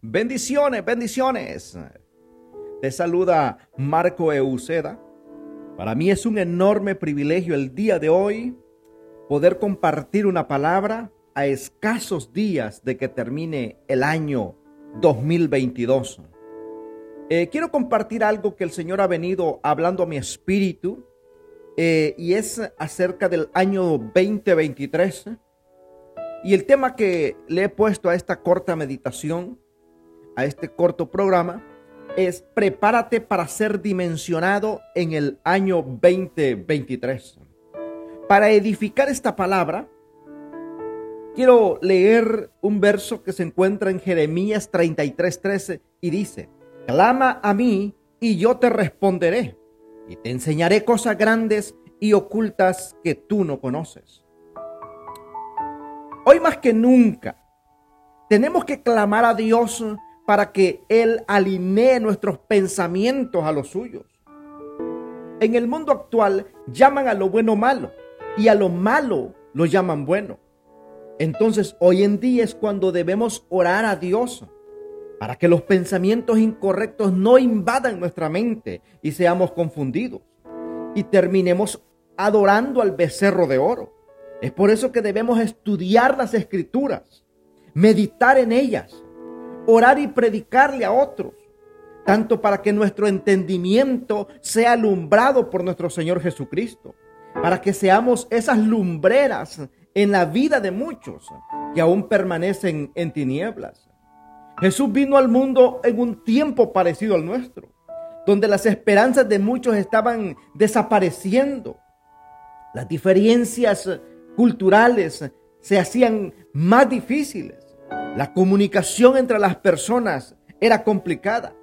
Bendiciones, bendiciones. Te saluda Marco Euceda. Para mí es un enorme privilegio el día de hoy poder compartir una palabra a escasos días de que termine el año 2022. Eh, quiero compartir algo que el Señor ha venido hablando a mi espíritu eh, y es acerca del año 2023. Y el tema que le he puesto a esta corta meditación a este corto programa es prepárate para ser dimensionado en el año 2023. Para edificar esta palabra, quiero leer un verso que se encuentra en Jeremías 33:13 y dice, clama a mí y yo te responderé y te enseñaré cosas grandes y ocultas que tú no conoces. Hoy más que nunca tenemos que clamar a Dios para que Él alinee nuestros pensamientos a los suyos. En el mundo actual llaman a lo bueno malo y a lo malo lo llaman bueno. Entonces hoy en día es cuando debemos orar a Dios para que los pensamientos incorrectos no invadan nuestra mente y seamos confundidos y terminemos adorando al becerro de oro. Es por eso que debemos estudiar las escrituras, meditar en ellas orar y predicarle a otros, tanto para que nuestro entendimiento sea alumbrado por nuestro Señor Jesucristo, para que seamos esas lumbreras en la vida de muchos que aún permanecen en tinieblas. Jesús vino al mundo en un tiempo parecido al nuestro, donde las esperanzas de muchos estaban desapareciendo. Las diferencias culturales se hacían más difíciles. La comunicación entre las personas era complicada.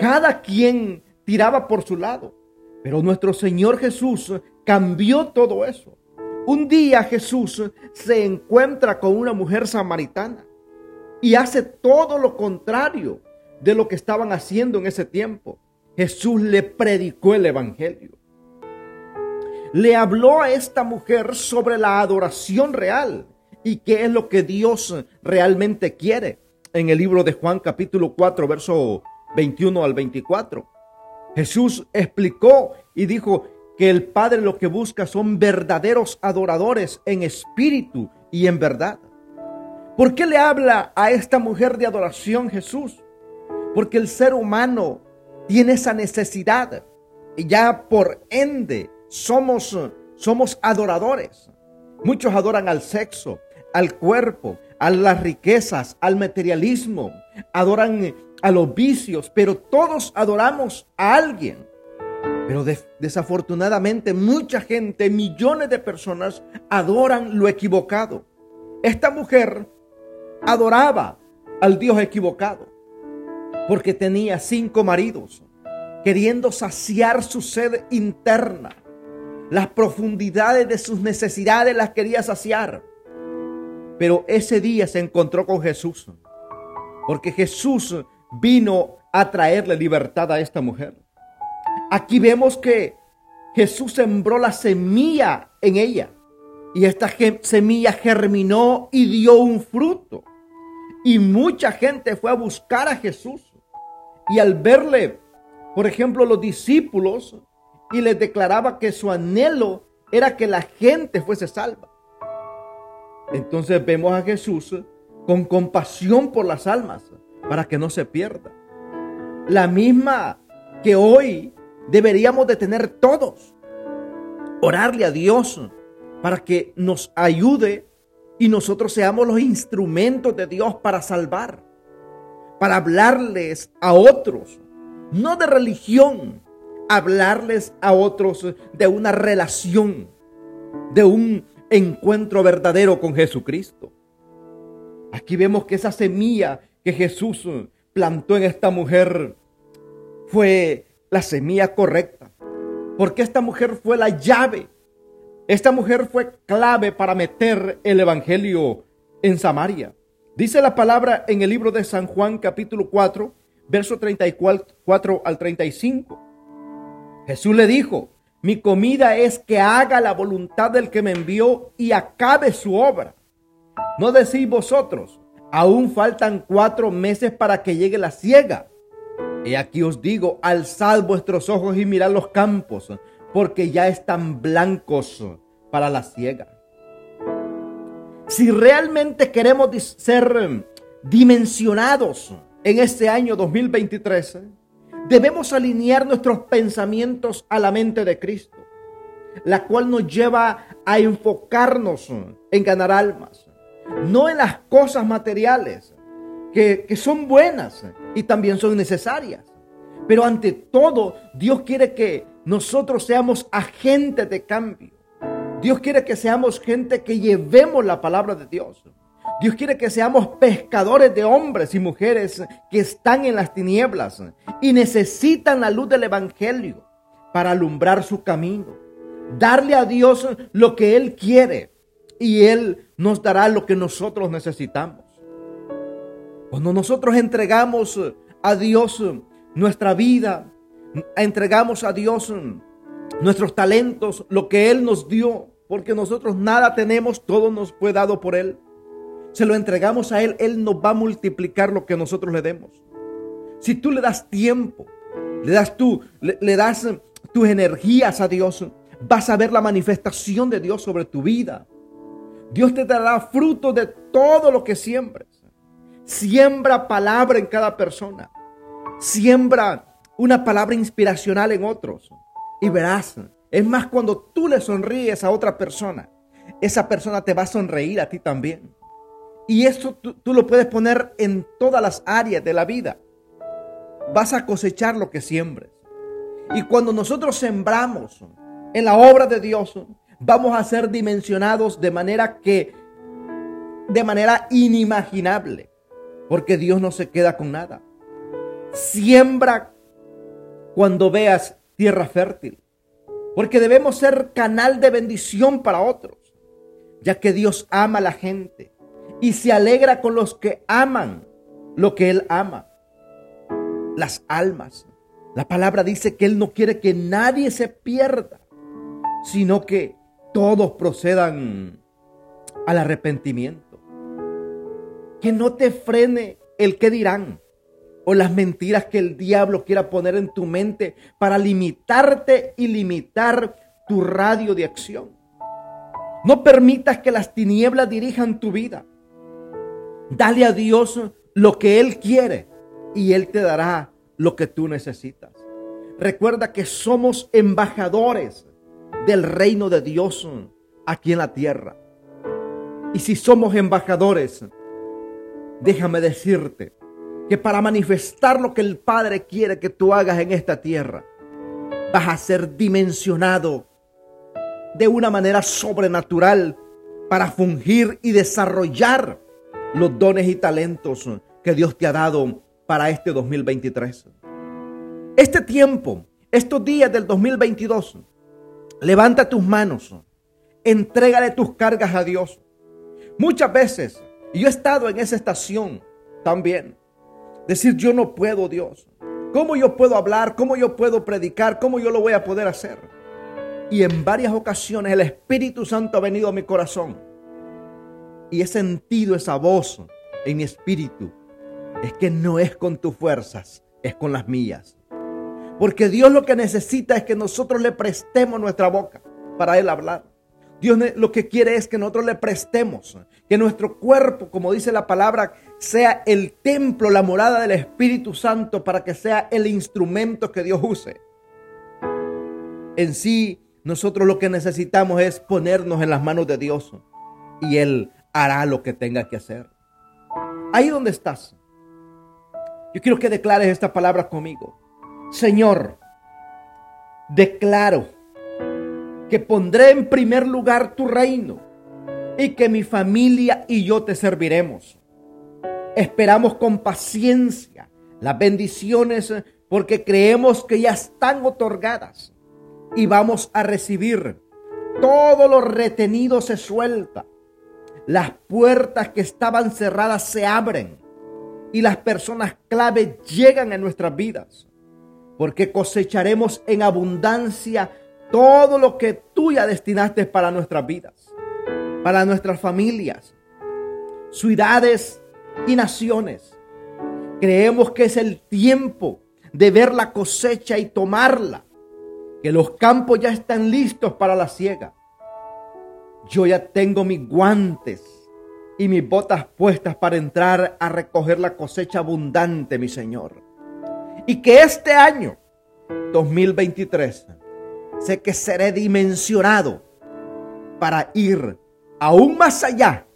Cada quien tiraba por su lado. Pero nuestro Señor Jesús cambió todo eso. Un día Jesús se encuentra con una mujer samaritana y hace todo lo contrario de lo que estaban haciendo en ese tiempo. Jesús le predicó el Evangelio. Le habló a esta mujer sobre la adoración real y qué es lo que Dios realmente quiere en el libro de Juan capítulo 4, verso 21 al 24. Jesús explicó y dijo que el Padre lo que busca son verdaderos adoradores en espíritu y en verdad. ¿Por qué le habla a esta mujer de adoración Jesús? Porque el ser humano tiene esa necesidad y ya por ende somos, somos adoradores. Muchos adoran al sexo, al cuerpo, a las riquezas, al materialismo, adoran a los vicios, pero todos adoramos a alguien. Pero desafortunadamente mucha gente, millones de personas adoran lo equivocado. Esta mujer adoraba al Dios equivocado porque tenía cinco maridos, queriendo saciar su sed interna. Las profundidades de sus necesidades las quería saciar. Pero ese día se encontró con Jesús. Porque Jesús vino a traerle libertad a esta mujer. Aquí vemos que Jesús sembró la semilla en ella. Y esta semilla germinó y dio un fruto. Y mucha gente fue a buscar a Jesús. Y al verle, por ejemplo, los discípulos, y les declaraba que su anhelo era que la gente fuese salva. Entonces vemos a Jesús con compasión por las almas para que no se pierda. La misma que hoy deberíamos de tener todos. Orarle a Dios para que nos ayude y nosotros seamos los instrumentos de Dios para salvar, para hablarles a otros, no de religión, hablarles a otros de una relación, de un encuentro verdadero con Jesucristo. Aquí vemos que esa semilla que Jesús plantó en esta mujer fue la semilla correcta. Porque esta mujer fue la llave. Esta mujer fue clave para meter el Evangelio en Samaria. Dice la palabra en el libro de San Juan capítulo 4, verso 34 al 35. Jesús le dijo, Mi comida es que haga la voluntad del que me envió y acabe su obra. No decís vosotros, aún faltan cuatro meses para que llegue la siega. Y aquí os digo, alzad vuestros ojos y mirad los campos, porque ya están blancos para la siega. Si realmente queremos ser dimensionados en este año 2023, debemos alinear nuestros pensamientos a la mente de Cristo, la cual nos lleva a enfocarnos en ganar almas, no en las cosas materiales, que, que son buenas y también son necesarias. Pero ante todo, Dios quiere que nosotros seamos agentes de cambio. Dios quiere que seamos gente que llevemos la palabra de Dios. Dios quiere que seamos pescadores de hombres y mujeres que están en las tinieblas y necesitan la luz del Evangelio para alumbrar su camino. Darle a Dios lo que Él quiere y Él nos dará lo que nosotros necesitamos. Cuando nosotros entregamos a Dios nuestra vida, entregamos a Dios nuestros talentos, lo que Él nos dio, porque nosotros nada tenemos, todo nos fue dado por Él. Se lo entregamos a Él, Él nos va a multiplicar lo que nosotros le demos. Si tú le das tiempo, le das tú, le, das tus energías a Dios, vas a ver la manifestación de Dios sobre tu vida. Dios te dará fruto de todo lo que siembres. Siembra palabra en cada persona. Siembra una palabra inspiracional en otros. Y verás, es más cuando tú le sonríes a otra persona, esa persona te va a sonreír a ti también. Y eso tú, tú, lo puedes poner en todas las áreas de la vida. Vas a cosechar lo que siembres. Y cuando nosotros sembramos en la obra de Dios, vamos a ser dimensionados de manera que, de manera inimaginable. Porque Dios no se queda con nada. Siembra cuando veas tierra fértil. Porque debemos ser canal de bendición para otros. Ya que Dios ama a la gente y se alegra con los que aman lo que Él ama. Las almas. La palabra dice que Él no quiere que nadie se pierda, sino que todos procedan al arrepentimiento. Que no te frene el que dirán o las mentiras que el diablo quiera poner en tu mente para limitarte y limitar tu radio de acción. No permitas que las tinieblas dirijan tu vida. Dale a Dios lo que Él quiere y Él te dará lo que tú necesitas. Recuerda que somos embajadores del reino de Dios aquí en la tierra. Y si somos embajadores, déjame decirte que para manifestar lo que el Padre quiere que tú hagas en esta tierra, vas a ser dimensionado de una manera sobrenatural para fungir y desarrollar los dones y talentos que Dios te ha dado para este 2023. Este tiempo, estos días del 2022, levanta tus manos, entrégale tus cargas a Dios. Muchas veces, y yo he estado en esa estación también, decir yo no puedo Dios. ¿Cómo yo puedo hablar? ¿Cómo yo puedo predicar? ¿Cómo yo lo voy a poder hacer? Y en varias ocasiones el Espíritu Santo ha venido a mi corazón y he sentido esa voz en mi espíritu. Es que no es con tus fuerzas, es con las mías. Porque Dios lo que necesita es que nosotros le prestemos nuestra boca para Él hablar. Dios lo que quiere es que nosotros le prestemos, que nuestro cuerpo, como dice la palabra, sea el templo, la morada del Espíritu Santo para que sea el instrumento que Dios use. En sí, nosotros lo que necesitamos es ponernos en las manos de Dios y Él hará lo que tenga que hacer. Ahí donde estás. Yo quiero que declares esta palabra conmigo. Señor, declaro que pondré en primer lugar tu reino y que mi familia y yo te serviremos. Esperamos con paciencia las bendiciones porque creemos que ya están otorgadas y vamos a recibir. Todo lo retenido se suelta las puertas que estaban cerradas se abren y las personas clave llegan a nuestras vidas, porque cosecharemos en abundancia todo lo que tú ya destinaste para nuestras vidas, para nuestras familias, ciudades y naciones. Creemos que es el tiempo de ver la cosecha y tomarla, que los campos ya están listos para la siega. Yo ya tengo mis guantes y mis botas puestas para entrar a recoger la cosecha abundante, mi Señor. Y que este año, 2023, sé que seré dimensionado para ir aún más allá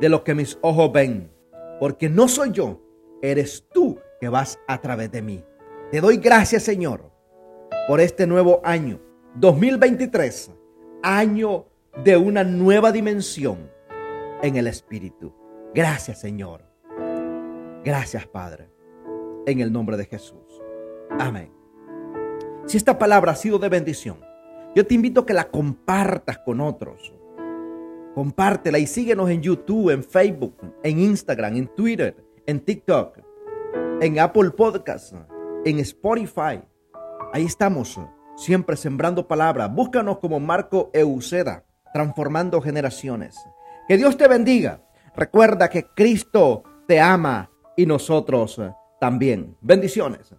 de lo que mis ojos ven. Porque no soy yo, eres tú que vas a través de mí. Te doy gracias, Señor, por este nuevo año, 2023, año de una nueva dimensión en el Espíritu. Gracias, Señor. Gracias, Padre. En el nombre de Jesús. Amén. Si esta palabra ha sido de bendición, yo te invito a que la compartas con otros. Compártela y síguenos en YouTube, en Facebook, en Instagram, en Twitter, en TikTok, en Apple Podcasts, en Spotify. Ahí estamos, siempre sembrando palabra. Búscanos como Marco Euceda, transformando generaciones. Que Dios te bendiga. Recuerda que Cristo te ama y nosotros también. Bendiciones.